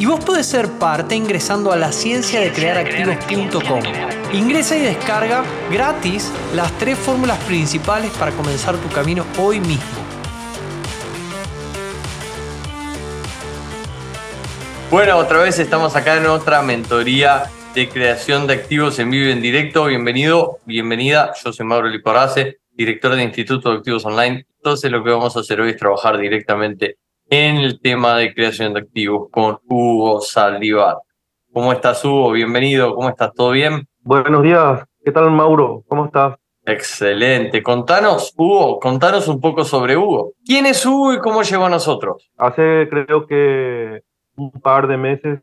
y vos podés ser parte ingresando a la ciencia de crear activos.com. Ingresa y descarga gratis las tres fórmulas principales para comenzar tu camino hoy mismo. Bueno, otra vez estamos acá en otra mentoría de creación de activos en vivo y en directo. Bienvenido, bienvenida. Yo soy Mauro Liporace, director de Instituto de Activos Online. Entonces lo que vamos a hacer hoy es trabajar directamente en el tema de creación de activos con Hugo Saldivar. ¿Cómo estás, Hugo? Bienvenido. ¿Cómo estás? ¿Todo bien? Buenos días. ¿Qué tal, Mauro? ¿Cómo estás? Excelente. Contanos, Hugo, contanos un poco sobre Hugo. ¿Quién es Hugo y cómo llegó a nosotros? Hace creo que un par de meses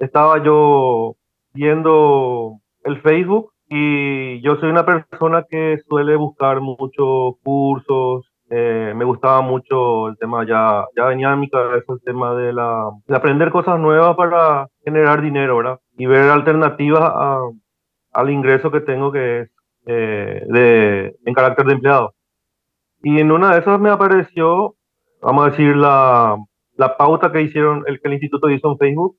estaba yo viendo el Facebook y yo soy una persona que suele buscar muchos cursos, eh, me gustaba mucho el tema, ya, ya venía en mi cabeza el tema de, la, de aprender cosas nuevas para generar dinero, ¿verdad? Y ver alternativas al ingreso que tengo que es eh, de, en carácter de empleado. Y en una de esas me apareció, vamos a decir, la, la pauta que hicieron, el que el instituto hizo en Facebook,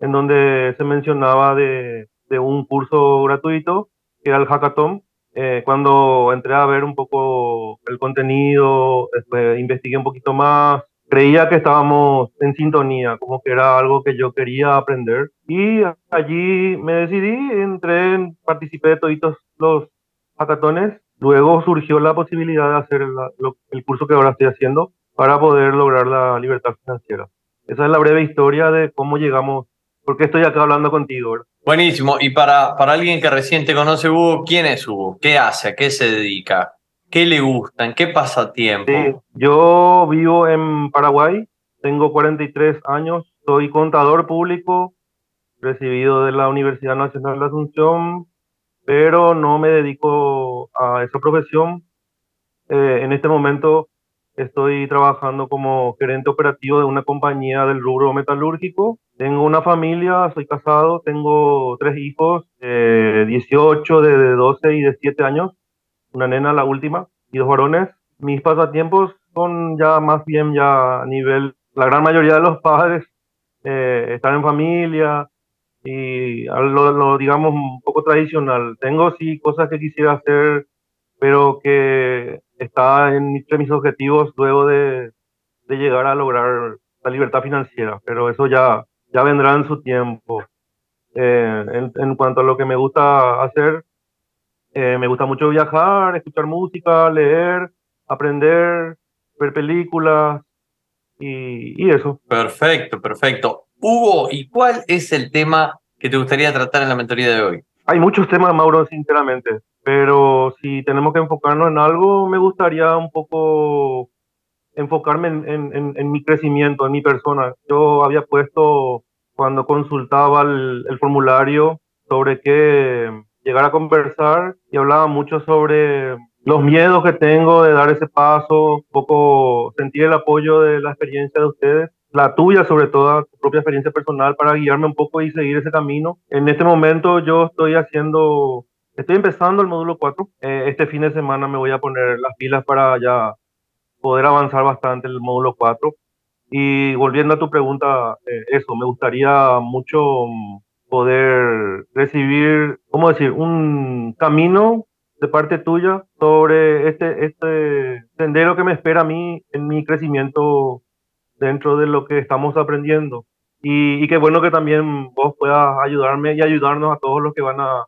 en donde se mencionaba de, de un curso gratuito, que era el hackathon, eh, cuando entré a ver un poco el contenido, después investigué un poquito más, creía que estábamos en sintonía, como que era algo que yo quería aprender. Y allí me decidí, entré, participé de todos los hackatones. Luego surgió la posibilidad de hacer el curso que ahora estoy haciendo para poder lograr la libertad financiera. Esa es la breve historia de cómo llegamos, porque estoy acá hablando contigo. ¿verdad? Buenísimo. Y para, para alguien que recién te conoce, Hugo, ¿quién es Hugo? ¿Qué hace? ¿A qué se dedica? ¿Qué le gusta? ¿En qué pasatiempo? Sí, yo vivo en Paraguay, tengo 43 años, soy contador público, recibido de la Universidad Nacional de Asunción, pero no me dedico a esa profesión. Eh, en este momento Estoy trabajando como gerente operativo de una compañía del rubro metalúrgico. Tengo una familia, soy casado, tengo tres hijos, eh, 18, de 12 y de 7 años, una nena la última y dos varones. Mis pasatiempos son ya más bien ya a nivel, la gran mayoría de los padres eh, están en familia y lo, lo digamos un poco tradicional. Tengo sí cosas que quisiera hacer, pero que está entre mis objetivos luego de, de, llegar a lograr la libertad financiera, pero eso ya, ya vendrá en su tiempo. Eh, en, en, cuanto a lo que me gusta hacer, eh, me gusta mucho viajar, escuchar música, leer, aprender, ver películas y, y eso. Perfecto, perfecto. Hugo, ¿y cuál es el tema que te gustaría tratar en la mentoría de hoy? Hay muchos temas, Mauro, sinceramente pero si tenemos que enfocarnos en algo, me gustaría un poco enfocarme en, en, mi crecimiento, en mi persona. Yo había puesto cuando consultaba el, el, formulario sobre qué llegar a conversar y hablaba mucho sobre los miedos que tengo de dar ese paso, un poco sentir el apoyo de la experiencia de ustedes, la tuya sobre todo, tu propia experiencia personal para guiarme un poco y seguir ese camino. En este momento yo estoy haciendo Estoy empezando el módulo 4. Eh, este fin de semana me voy a poner las pilas para ya poder avanzar bastante el módulo 4. Y volviendo a tu pregunta, eh, eso, me gustaría mucho mm, poder recibir, ¿cómo decir?, un camino de parte tuya sobre este, este sendero que me espera a mí en mi crecimiento dentro de lo que estamos aprendiendo. Y, y qué bueno que también vos puedas ayudarme y ayudarnos a todos los que van a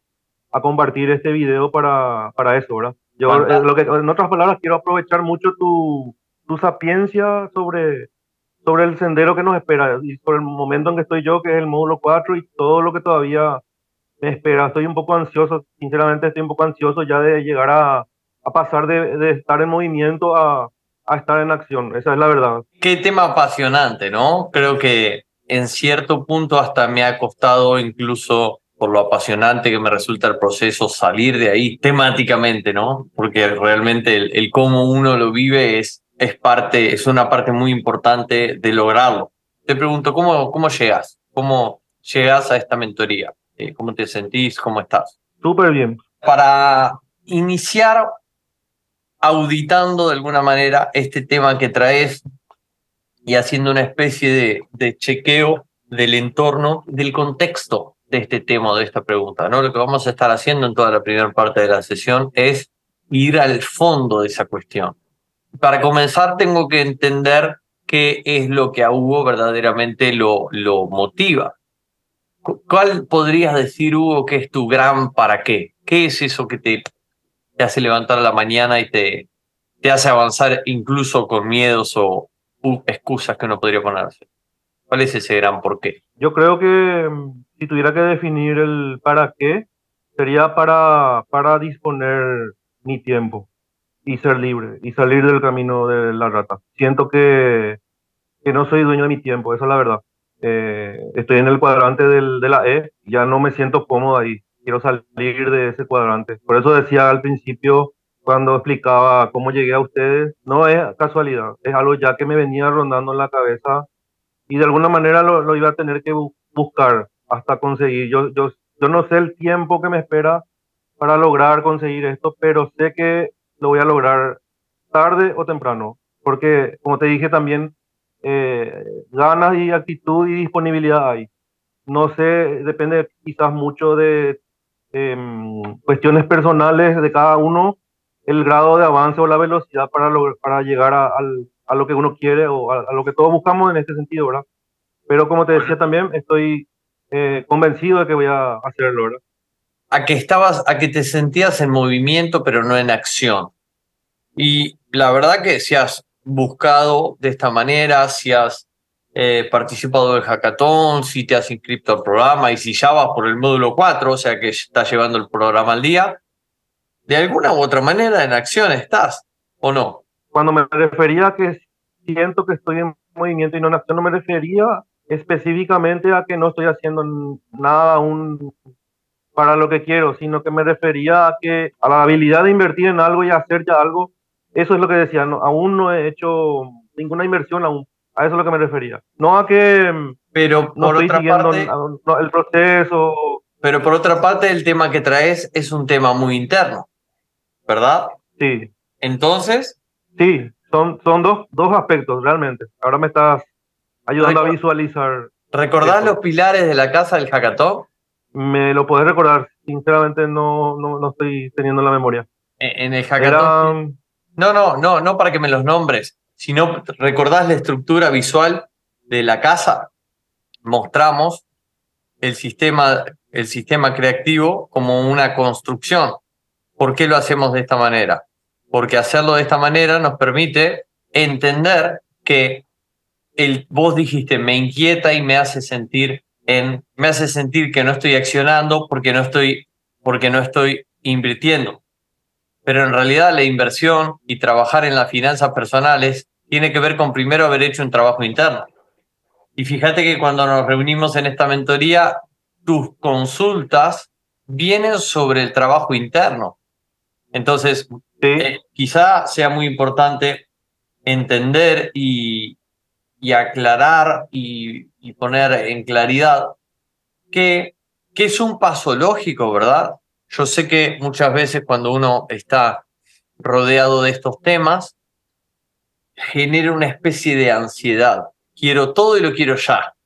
a compartir este video para, para eso, ¿verdad? Yo, eh, lo que, en otras palabras, quiero aprovechar mucho tu, tu sapiencia sobre, sobre el sendero que nos espera y sobre el momento en que estoy yo, que es el módulo 4 y todo lo que todavía me espera. Estoy un poco ansioso, sinceramente estoy un poco ansioso ya de llegar a, a pasar de, de estar en movimiento a, a estar en acción, esa es la verdad. Qué tema apasionante, ¿no? Creo que en cierto punto hasta me ha costado incluso por lo apasionante que me resulta el proceso salir de ahí temáticamente, ¿no? Porque realmente el, el cómo uno lo vive es, es parte, es una parte muy importante de lograrlo. Te pregunto, ¿cómo, cómo llegas? ¿Cómo llegas a esta mentoría? Eh, ¿Cómo te sentís? ¿Cómo estás? Súper bien. Para iniciar auditando de alguna manera este tema que traes y haciendo una especie de, de chequeo del entorno, del contexto de este tema, de esta pregunta. ¿no? Lo que vamos a estar haciendo en toda la primera parte de la sesión es ir al fondo de esa cuestión. Para comenzar, tengo que entender qué es lo que a Hugo verdaderamente lo, lo motiva. ¿Cuál podrías decir, Hugo, que es tu gran para qué? ¿Qué es eso que te te hace levantar a la mañana y te, te hace avanzar incluso con miedos o excusas que uno podría ponerse. ¿Cuál es ese gran por qué? Yo creo que si tuviera que definir el para qué, sería para, para disponer mi tiempo y ser libre y salir del camino de la rata. Siento que, que no soy dueño de mi tiempo, esa es la verdad. Eh, estoy en el cuadrante del, de la E, ya no me siento cómodo ahí quiero salir de ese cuadrante. Por eso decía al principio, cuando explicaba cómo llegué a ustedes, no es casualidad, es algo ya que me venía rondando en la cabeza y de alguna manera lo, iba a tener que buscar hasta conseguir. Yo, yo, yo no sé el tiempo que me espera para lograr conseguir esto, pero sé que lo voy a lograr tarde o temprano, porque como te dije también, eh, ganas y actitud y disponibilidad hay. No sé, depende quizás mucho de Em, cuestiones personales de cada uno, el grado de avance o la velocidad para, para llegar a, a, lo que uno quiere o a, lo que todos buscamos en este sentido, ¿verdad? Pero como te decía también, estoy eh, convencido de que voy a hacerlo, ¿verdad? A que estabas, a que te sentías en movimiento, pero no en acción. Y la verdad que si has buscado de esta manera, si has eh, participado del hackathon, si te has inscrito al programa y si ya vas por el módulo 4, o sea que estás llevando el programa al día, de alguna u otra manera en acción estás, ¿o no? Cuando me refería a que siento que estoy en movimiento y no en acción, no me refería específicamente a que no estoy haciendo nada aún para lo que quiero, sino que me refería a que a la habilidad de invertir en algo y hacer ya algo. Eso es lo que decía, no, aún no he hecho ninguna inversión aún a eso es lo que me refería. No a que mm, pero no por estoy otra parte, el proceso. Pero por otra parte, el tema que traes es un tema muy interno, ¿verdad? Sí. Entonces. Sí, son, son dos, dos aspectos realmente. Ahora me estás ayudando a visualizar. ¿Recordás los pilares de la casa del hackathon? Me lo podés recordar. Sinceramente no, no, no estoy teniendo la memoria. En, el hackathon. No, no, no, no para que me los nombres si no recordás la estructura visual de la casa, mostramos el sistema, el sistema creativo como una construcción. ¿Por qué lo hacemos de esta manera? Porque hacerlo de esta manera nos permite entender que el, vos dijiste me inquieta y me hace sentir en, me hace sentir que no estoy accionando porque no estoy, porque no estoy invirtiendo pero en realidad la inversión y trabajar en las finanzas personales tiene que ver con primero haber hecho un trabajo interno. Y fíjate que cuando nos reunimos en esta mentoría, tus consultas vienen sobre el trabajo interno. Entonces, eh, quizá sea muy importante entender y, y aclarar y, y, poner en claridad que, que es un paso lógico, ¿verdad? Yo sé que muchas veces cuando uno está rodeado de estos temas, genera una especie de ansiedad. Quiero todo y lo quiero ya.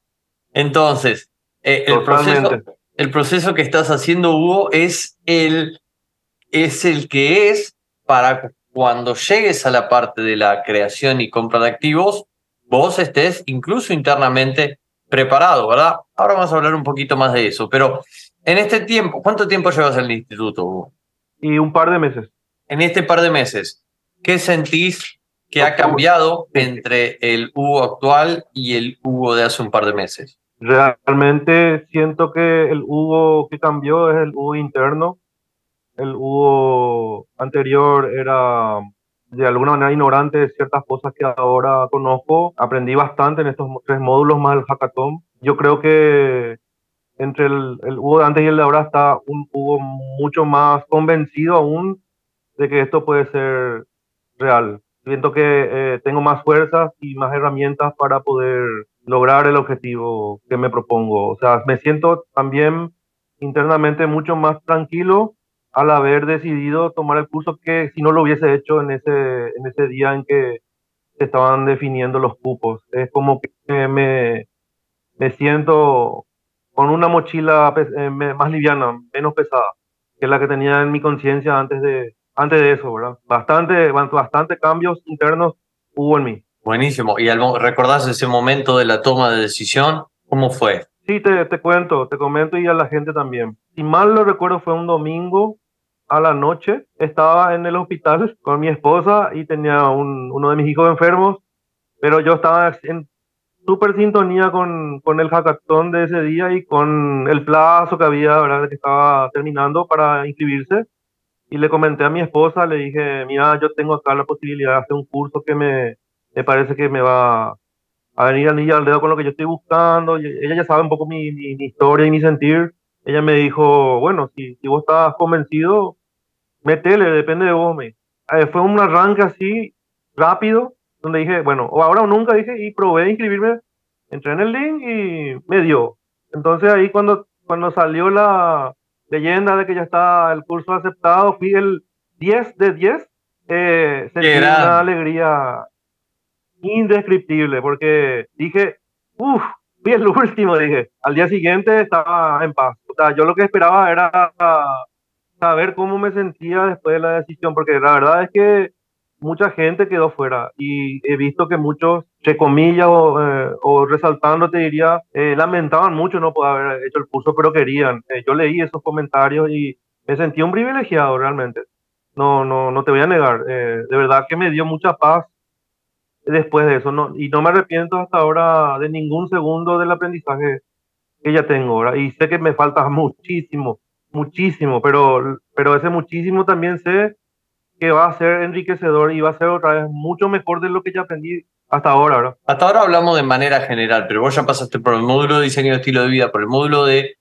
Entonces, eh, el, proceso, el proceso que estás haciendo, Hugo, es el, es el que es para cuando llegues a la parte de la creación y compra de activos, vos estés incluso internamente preparado, ¿verdad? Ahora vamos a hablar un poquito más de eso, pero en este tiempo, ¿cuánto tiempo llevas en el instituto, Y un par de meses. En este par de meses, ¿qué sentís que ha cambiado entre el Hugo actual y el Hugo de hace un par de meses? Realmente siento que el Hugo que cambió es el Hugo interno. El Hugo anterior era de alguna manera ignorante de ciertas cosas que ahora conozco. Aprendí bastante en estos tres módulos más el hackathon. Yo creo que entre el, el Hugo de antes y el de ahora está un Hugo mucho más convencido aún de que esto puede ser real. Siento que eh, tengo más fuerzas y más herramientas para poder lograr el objetivo que me propongo. O sea, me siento también internamente mucho más tranquilo al haber decidido tomar el curso que si no lo hubiese hecho en ese, en ese día en que se estaban definiendo los cupos. Es como que me, me siento con una mochila eh, más liviana, menos pesada que la que tenía en mi conciencia antes de, antes de eso, ¿verdad? Bastante, bastante cambios internos hubo en mí. Buenísimo. ¿Y recordás ese momento de la toma de decisión? ¿Cómo fue? Sí, te, te cuento, te comento y a la gente también. Si mal lo recuerdo, fue un domingo a la noche. Estaba en el hospital con mi esposa y tenía un, uno de mis hijos enfermos, pero yo estaba en súper sintonía con, con el hackathon de ese día y con el plazo que había, ¿verdad? Que estaba terminando para inscribirse. Y le comenté a mi esposa, le dije, mira, yo tengo acá la posibilidad de hacer un curso que me, me parece que me va a venir al al dedo con lo que yo estoy buscando. Ella ya sabe un poco mi, mi, historia y mi sentir. Ella me dijo, bueno, si, si vos estás convencido, metele, depende de vos. Me. Eh, fue un arranque así, rápido, donde dije, bueno, o ahora o nunca dije, y probé de inscribirme, entré en el link y me dio. Entonces ahí cuando, cuando salió la, leyenda de que ya está el curso aceptado, fui el 10 de 10. Eh, sentí una alegría indescriptible porque dije, uff, fui el último, dije. Al día siguiente estaba en paz. O sea, yo lo que esperaba era saber cómo me sentía después de la decisión, porque la verdad es que mucha gente quedó fuera y he visto que muchos, entre comillas o, eh, o resaltando, te diría, eh, lamentaban mucho no poder haber hecho el curso, pero querían. Eh, yo leí esos comentarios y me sentí un privilegiado realmente. No, no, no te voy a negar. de verdad que me dio mucha paz después de eso. No, y no me arrepiento hasta ahora de ningún segundo del aprendizaje que ya tengo. ahora Y sé que me falta muchísimo, muchísimo, pero, pero ese muchísimo también sé que va a ser enriquecedor y va a ser otra vez mucho mejor de lo que ya aprendí hasta ahora. Hasta ahora hablamos de manera general, pero vos ya pasaste por el módulo de diseño de estilo de vida, por el módulo de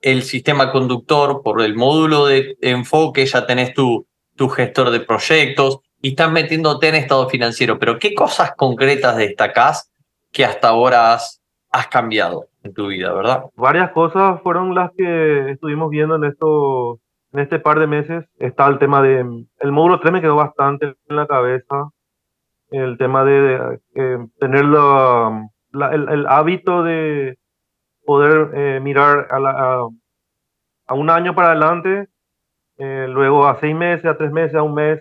el sistema conductor, por el módulo de enfoque, ya tenés tu, tu gestor de proyectos y estás metiéndote en estado financiero. Pero ¿qué cosas concretas destacás que hasta ahora has, has cambiado en tu vida, verdad? Varias cosas fueron las que estuvimos viendo en estos en este par de meses está el tema de, el módulo 3 me quedó bastante en la cabeza, el tema de, eh, tener la, el, hábito de poder eh, mirar a, un año para adelante, eh, luego a seis meses, a tres meses, a un mes,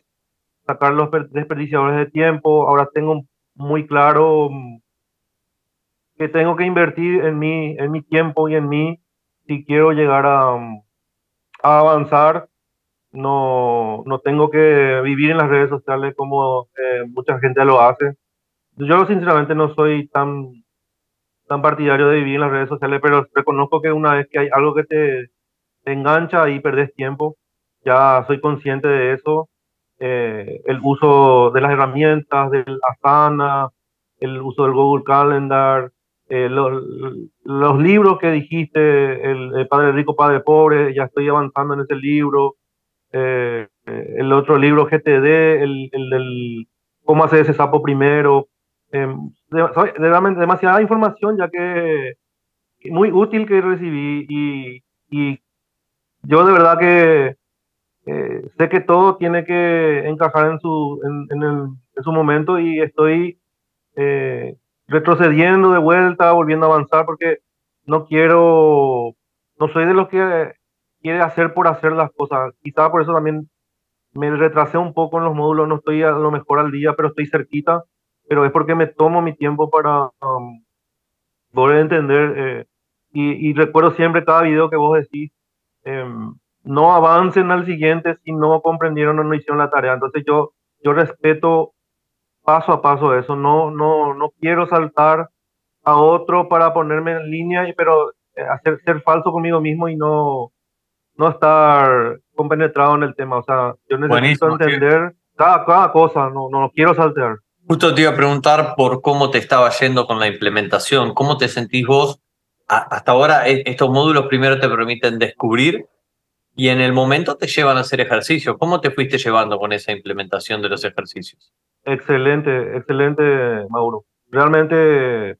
sacar los desperdiciadores de tiempo. Ahora tengo muy claro que tengo que invertir en mí, en mi tiempo y en mí si quiero llegar a, mm, avanzar. No, no tengo que vivir en las redes sociales como eh, mucha gente lo hace. Yo sinceramente no soy tan, tan partidario de vivir en las redes sociales, pero reconozco que una vez que hay algo que te, engancha y perdes tiempo, ya soy consciente de eso. Eh, el uso de las herramientas, del Asana, el uso del Google Calendar, eh, los, libros que dijiste, el, Padre Rico, Padre Pobre, ya estoy avanzando en ese libro. Eh, el otro libro GTD, el, el, cómo hacer ese sapo primero. Eh, de, demasiada información ya que muy útil que recibí y, y yo de verdad que eh, sé que todo tiene que encajar en su, en, el, en su momento y estoy eh, retrocediendo de vuelta, volviendo a avanzar, porque no quiero, no soy de los que quiere hacer por hacer las cosas. Quizá por eso también me retrasé un poco en los módulos, no estoy a lo mejor al día, pero estoy cerquita, pero es porque me tomo mi tiempo para um, a entender. Eh, y, recuerdo siempre cada video que vos decís, em, no avancen al siguiente si no comprendieron o no hicieron la tarea. Entonces yo, yo respeto paso a paso eso. No, no, no quiero saltar a otro para ponerme en línea, pero eh, hacer ser falso conmigo mismo y no, no estar compenetrado en el tema. O sea, yo necesito entender, cada, cada cosa, no, no quiero saltear. Justo te iba a preguntar por cómo te estaba yendo con la implementación, cómo te sentís vos. hasta ahora e, estos módulos primero te permiten descubrir y en el momento te llevan a hacer ejercicios. ¿Cómo te fuiste llevando con esa implementación de los ejercicios? Excelente, excelente, Mauro. Realmente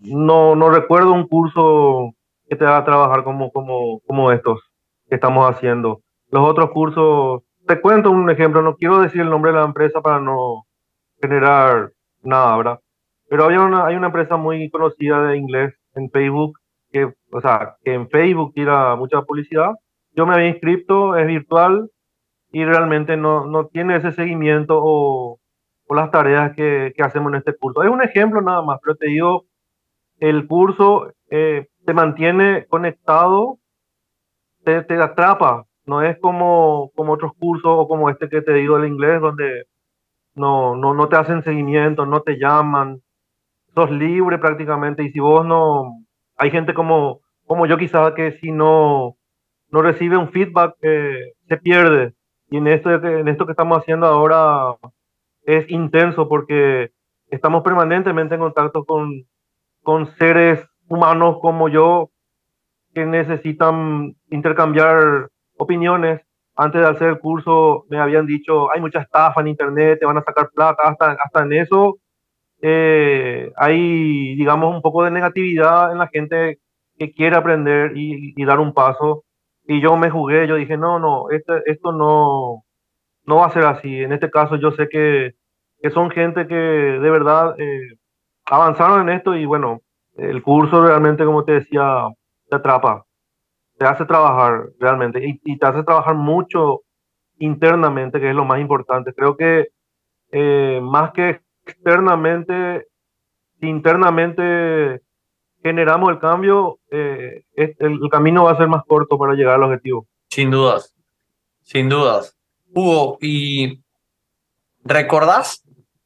no, no recuerdo un curso que te haga trabajar como, como, como estos que estamos haciendo. Los otros cursos, te cuento un ejemplo, no quiero decir el nombre de la empresa para no generar nada, ¿verdad? Pero había una, hay una empresa muy conocida de inglés en Facebook, que, o sea, que en Facebook tira mucha publicidad. Yo me había inscrito, es virtual y realmente no, no tiene ese seguimiento o, o las tareas que, que, hacemos en este curso. Es un ejemplo nada más, pero te digo, el curso eh, te mantiene conectado, te, te, atrapa, no es como, como otros cursos o como este que te digo del inglés, donde no, no, no te hacen seguimiento, no te llaman, sos libre prácticamente y si vos no, hay gente como, como yo quizás que si no, no recibe un feedback eh, se pierde. Y en esto, en esto que estamos haciendo ahora es intenso porque estamos permanentemente en contacto con, con seres humanos como yo que necesitan intercambiar opiniones antes de hacer el curso me habían dicho, hay mucha estafa en internet, te van a sacar plata, hasta, hasta en eso eh, hay, digamos, un poco de negatividad en la gente que quiere aprender y, dar un paso. Y yo me jugué, yo dije, no, no, esto no, no va a ser así. En este caso yo sé que, que son gente que de verdad eh, avanzaron en esto y bueno, el curso realmente, como te decía, te atrapa te hace trabajar realmente y, te hace trabajar mucho internamente, que es lo más importante. Creo que eh, más que externamente, internamente generamos el cambio, eh, el, camino va a ser más corto para llegar al objetivo. Sin dudas, sin dudas. Hugo, ¿y recordás?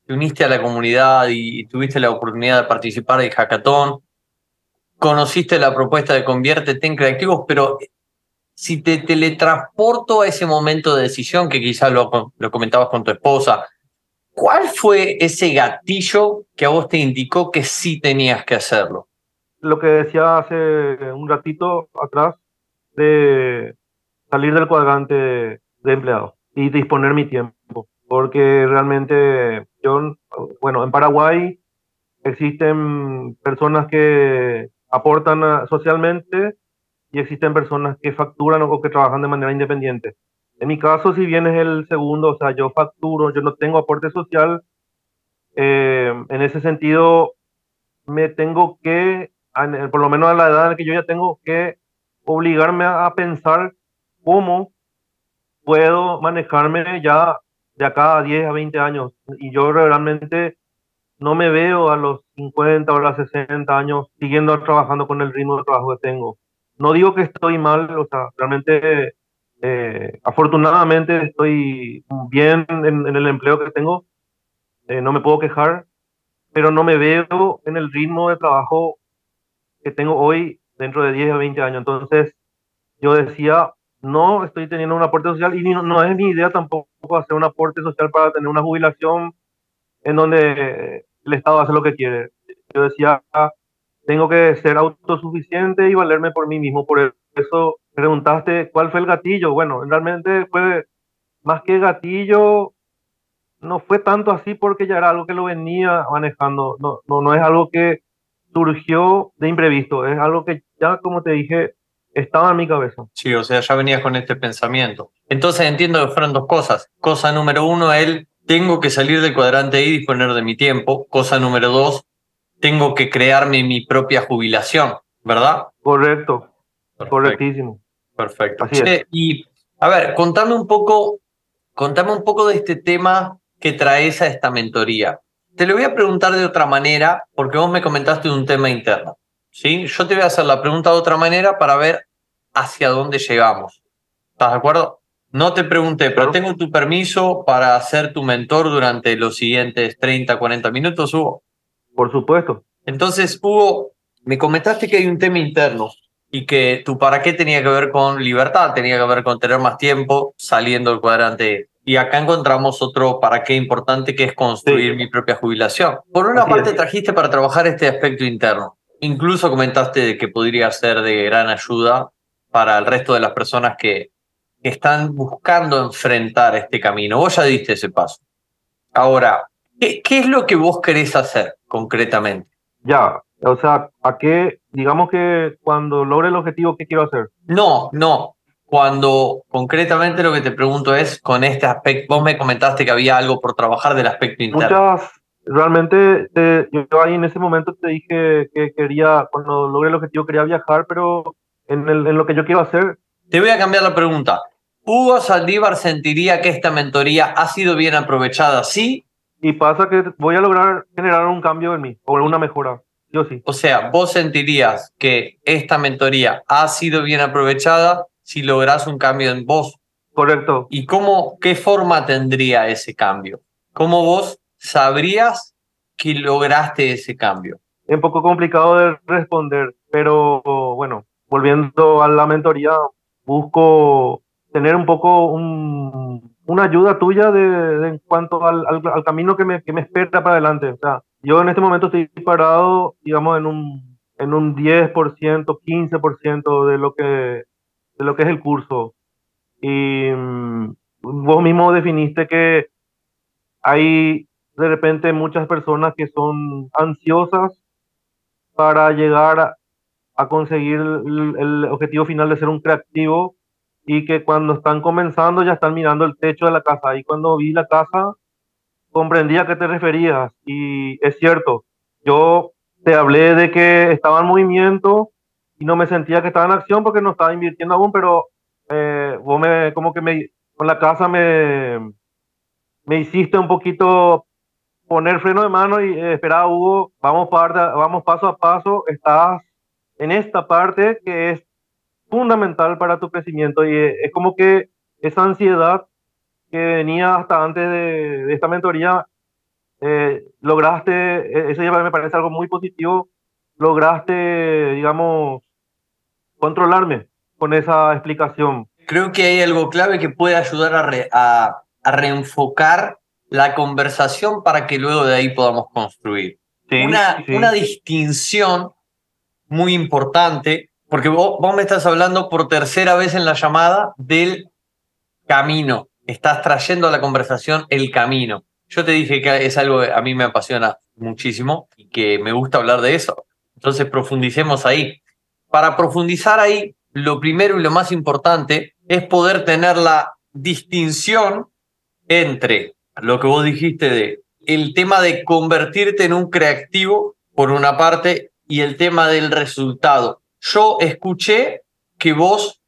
Te uniste a la comunidad y tuviste la oportunidad de participar del hackathon conociste la propuesta de Conviértete en Creativos, pero si te teletransporto a ese momento de decisión, que quizás lo, lo comentabas con tu esposa, ¿cuál fue ese gatillo que a vos te indicó que sí tenías que hacerlo? Lo que decía hace un ratito atrás, de salir del cuadrante de empleado y disponer mi tiempo, porque realmente yo, bueno, en Paraguay existen personas que aportan ah, socialmente y existen personas que facturan o que trabajan de manera independiente. En mi caso, si bien es el segundo, o sea, yo facturo, yo no tengo aporte social, eh, en ese sentido me tengo que, por lo menos a la edad en la que yo ya tengo que obligarme a, pensar cómo puedo manejarme ya de acá a 10 a 20 años. Y yo realmente no me veo a los 50 o a los 60 años siguiendo trabajando con el ritmo de trabajo que tengo. No digo que estoy mal, o sea, realmente, eh, afortunadamente estoy bien en, el empleo que tengo, eh, no me puedo quejar, pero no me veo en el ritmo de trabajo que tengo hoy dentro de 10 o 20 años. Entonces, yo decía, no estoy teniendo un aporte social y no, no es mi idea tampoco hacer un aporte social para tener una jubilación en donde el Estado hace lo que quiere. Yo decía, tengo que ser autosuficiente y valerme por mí mismo. Por eso preguntaste cuál fue el gatillo. Bueno, realmente fue más que gatillo, no fue tanto así porque ya era algo que lo venía manejando. No, no, no es algo que surgió de imprevisto, es algo que ya, como te dije, estaba en mi cabeza. Sí, o sea, ya venías con este pensamiento. Entonces entiendo que fueron dos cosas. Cosa número uno, él tengo que salir del cuadrante y disponer de mi tiempo. Cosa número dos, tengo que crearme mi propia jubilación, ¿verdad? Correcto, correctísimo. Perfecto. y a ver, contame un poco, contame un poco de este tema que traes a esta mentoría. Te lo voy a preguntar de otra manera, porque vos me comentaste de un tema interno. ¿Sí? Yo te voy a hacer la pregunta de otra manera para ver hacia dónde llegamos. ¿Estás de acuerdo? No te pregunté, pero tengo tu permiso para ser tu mentor durante los siguientes 30, 40 minutos, Hugo. Por supuesto. Entonces, Hugo, me comentaste que hay un tema interno y que tu para qué tenía que ver con libertad, tenía que ver con tener más tiempo saliendo del cuadrante Y acá encontramos otro para qué importante que es construir Sí. mi propia jubilación. Por una Así parte es. trajiste para trabajar este aspecto interno. Incluso comentaste que podría ser de gran ayuda para el resto de las personas que, que están buscando enfrentar este camino. Vos ya diste ese paso. Ahora, ¿qué, qué es lo que vos querés hacer concretamente? Ya, o sea, ¿a qué? Digamos que cuando logre el objetivo, ¿qué quiero hacer? No, no. Cuando concretamente lo que te pregunto es con este aspecto, vos me comentaste que había algo por trabajar del aspecto interno. Muchas, realmente, te- yo ahí en ese momento te dije que quería, cuando logre el objetivo, quería viajar, pero en, el- en lo que yo quiero hacer, Te voy a cambiar la pregunta. ¿Hugo Saldívar sentiría que esta mentoría ha sido bien aprovechada? Sí. y pasa que voy a lograr generar un cambio en mí, o una mejora, yo sí. O sea, vos sentirías que esta mentoría ha sido bien aprovechada si lográs un cambio en vos. Correcto. ¿Y cómo, qué forma tendría ese cambio? ¿Cómo vos sabrías que lograste ese cambio? Es un poco complicado de responder, pero bueno, volviendo a la mentoría, busco tener un poco un- una ayuda tuya de, de en cuanto al, al- al camino que me, que me espera para adelante. O sea, yo en este momento estoy parado, digamos, en un, en un 10%, 15% de lo que, de lo que es el curso. Y mm, vos mismo definiste que hay de repente muchas personas que son ansiosas para llegar a, conseguir el, el objetivo final de ser un creativo y que cuando están comenzando ya están mirando el techo de la casa. Y cuando vi la casa, comprendí a qué te referías. Y es cierto, yo te hablé de que estaba en movimiento y no me sentía que estaba en acción porque no estaba invirtiendo aún, pero eh, vos me, como que me, con la casa me, me hiciste un poquito poner freno de mano y eh, esperar, Hugo, vamos, parte, vamos paso a paso, estás en esta parte que es fundamental para tu crecimiento y eh, es como que esa ansiedad que venía hasta antes de, de esta mentoría, eh, lograste, eh, eso ya me parece algo muy positivo, lograste, digamos, controlarme con esa explicación. Creo que hay algo clave que puede ayudar a, re- a- a reenfocar la conversación para que luego de ahí podamos construir. Sí, una, sí. una distinción muy importante, porque vos, vos me estás hablando por tercera vez en la llamada del camino. Estás trayendo a la conversación el camino. Yo te dije que es algo que a mí me apasiona muchísimo y que me gusta hablar de eso. Entonces profundicemos ahí. Para profundizar ahí, lo primero y lo más importante es poder tener la distinción entre lo que vos dijiste de el tema de convertirte en un creativo, por una parte, y el tema del resultado. Yo escuché que vos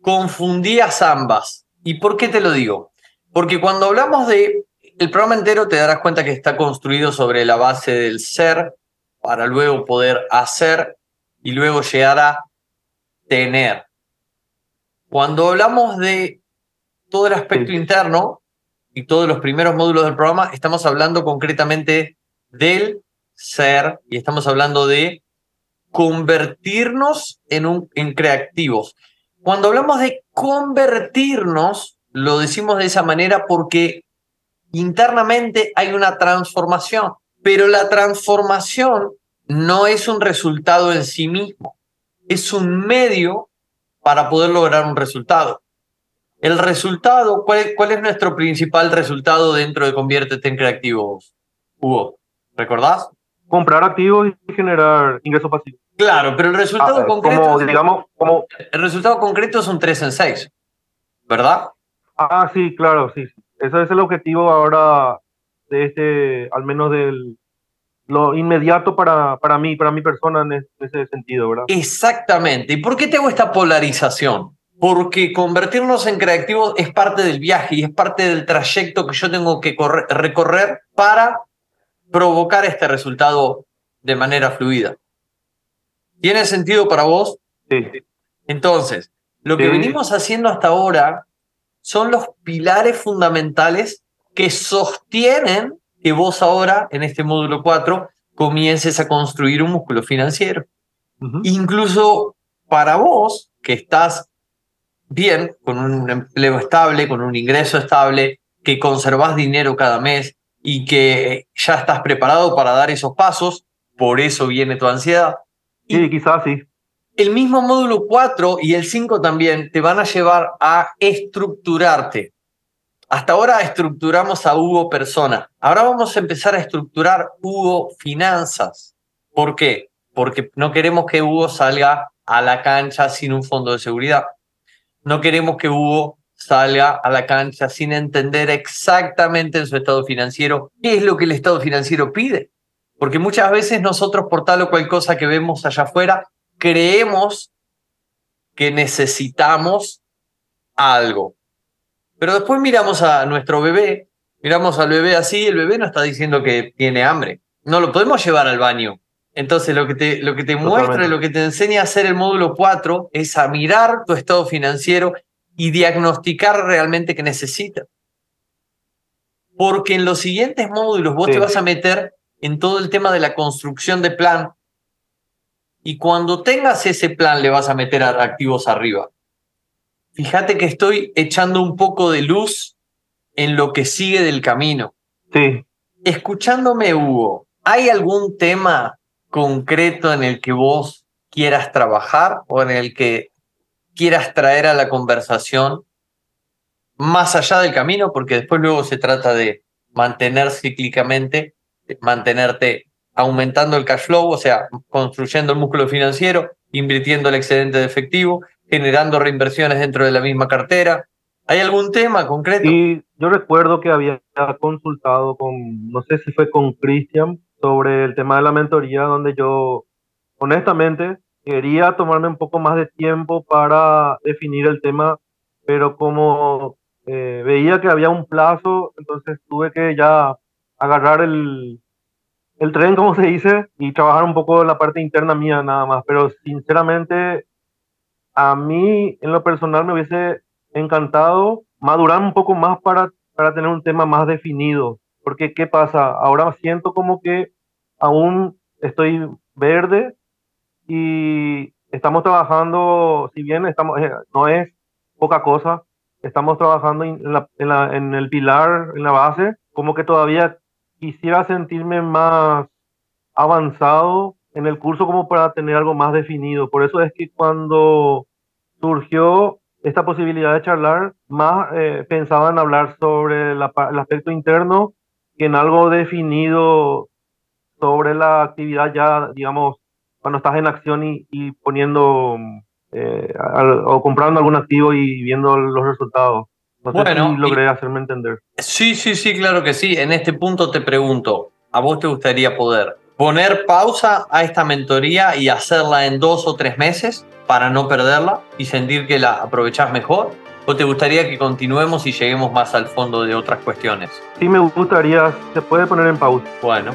confundías ambas. ¿Y por qué te lo digo? Porque cuando hablamos de el programa entero te darás cuenta que está construido sobre la base del ser para luego poder hacer y luego llegar a tener. Cuando hablamos de todo el aspecto interno y todos los primeros módulos del programa, estamos hablando concretamente del ser y estamos hablando de convertirnos en, un, en creativos. Cuando hablamos de convertirnos, lo decimos de esa manera porque internamente hay una transformación, pero la transformación no es un resultado en sí mismo, es un medio para poder lograr un resultado. El resultado, ¿cuál, cuál es nuestro principal resultado dentro de Conviértete en Creativos, Hugo? ¿Recordás? Comprar activos y generar ingresos pasivos. Claro, pero el resultado Ah, concreto como, digamos, como, el resultado concreto es un 3 en 6, ¿verdad? ah, sí, claro, sí. Ese es el objetivo ahora de este, al menos del, lo inmediato para, para mí, para mi persona en es- ese sentido, ¿verdad? Exactamente. ¿Y por qué te hago esta polarización? Porque convertirnos en creativos es parte del viaje y es parte del trayecto que yo tengo que corre- recorrer para provocar este resultado de manera fluida. ¿Tiene sentido para vos? Sí, Entonces, lo que venimos haciendo hasta ahora son los pilares fundamentales que sostienen que vos ahora, en este módulo 4, comiences a construir un músculo financiero. Incluso para vos, que estás bien, con un empleo estable, con un ingreso estable, que conservas dinero cada mes y que ya estás preparado para dar esos pasos, por eso viene tu ansiedad. Sí, quizás sí. El mismo módulo 4 y el 5 también te van a llevar a estructurarte. Hasta ahora estructuramos a Hugo persona. Ahora vamos a empezar a estructurar Hugo finanzas. ¿Por qué? Porque no queremos que Hugo salga a la cancha sin un fondo de seguridad. No queremos que Hugo salga a la cancha sin entender exactamente en su estado financiero qué es lo que el estado financiero pide. Porque muchas veces nosotros por tal o cual cosa que vemos allá afuera, creemos que necesitamos algo. Pero después miramos a nuestro bebé, miramos al bebé así, el bebé no está diciendo que tiene hambre. No lo podemos llevar al baño. Entonces lo que te, lo que te muestra, lo que te enseña a hacer el módulo 4 es a mirar tu estado financiero y diagnosticar realmente qué necesita. Porque en los siguientes módulos vos te vas a meter en todo el tema de la construcción de plan y cuando tengas ese plan le vas a meter a activos arriba. Fíjate que estoy echando un poco de luz en lo que sigue del camino. Sí. Escuchándome, Hugo, ¿hay algún tema concreto en el que vos quieras trabajar o en el que quieras traer a la conversación más allá del camino, porque después luego se trata de mantener cíclicamente, mantenerte aumentando el cash flow, o sea, construyendo el músculo financiero, invirtiendo el excedente de efectivo, generando reinversiones dentro de la misma cartera. ¿Hay algún tema concreto? Sí, yo recuerdo que había consultado con, no sé si fue con Cristian, sobre el tema de la mentoría, donde yo honestamente quería tomarme un poco más de tiempo para definir el tema, pero como eh, veía que había un plazo, entonces tuve que ya agarrar el, el tren, como se dice, y trabajar un poco la parte interna mía nada más. Pero sinceramente, a mí en lo personal me hubiese encantado madurar un poco más para, para tener un tema más definido. Porque, ¿qué pasa? Ahora siento como que aún estoy verde y estamos trabajando, si bien estamos, eh, no es poca cosa, estamos trabajando en, la, en, el pilar, en la base, como que todavía quisiera sentirme más avanzado en el curso como para tener algo más definido. Por eso es que cuando surgió esta posibilidad de charlar, más eh, pensaba en hablar sobre el aspecto interno en algo definido sobre la actividad ya, digamos, cuando estás en acción y, poniendo eh, o comprando algún activo y viendo los resultados. No sé bueno, si logré hacerme entender. Sí, sí, sí, claro que sí. En este punto te pregunto, ¿a vos te gustaría poder poner pausa a esta mentoría y hacerla en dos o tres meses para no perderla y sentir que la aprovechás mejor? ¿O te gustaría que continuemos y lleguemos más al fondo de otras cuestiones? Sí, me gustaría. Se puede poner en pausa. Bueno,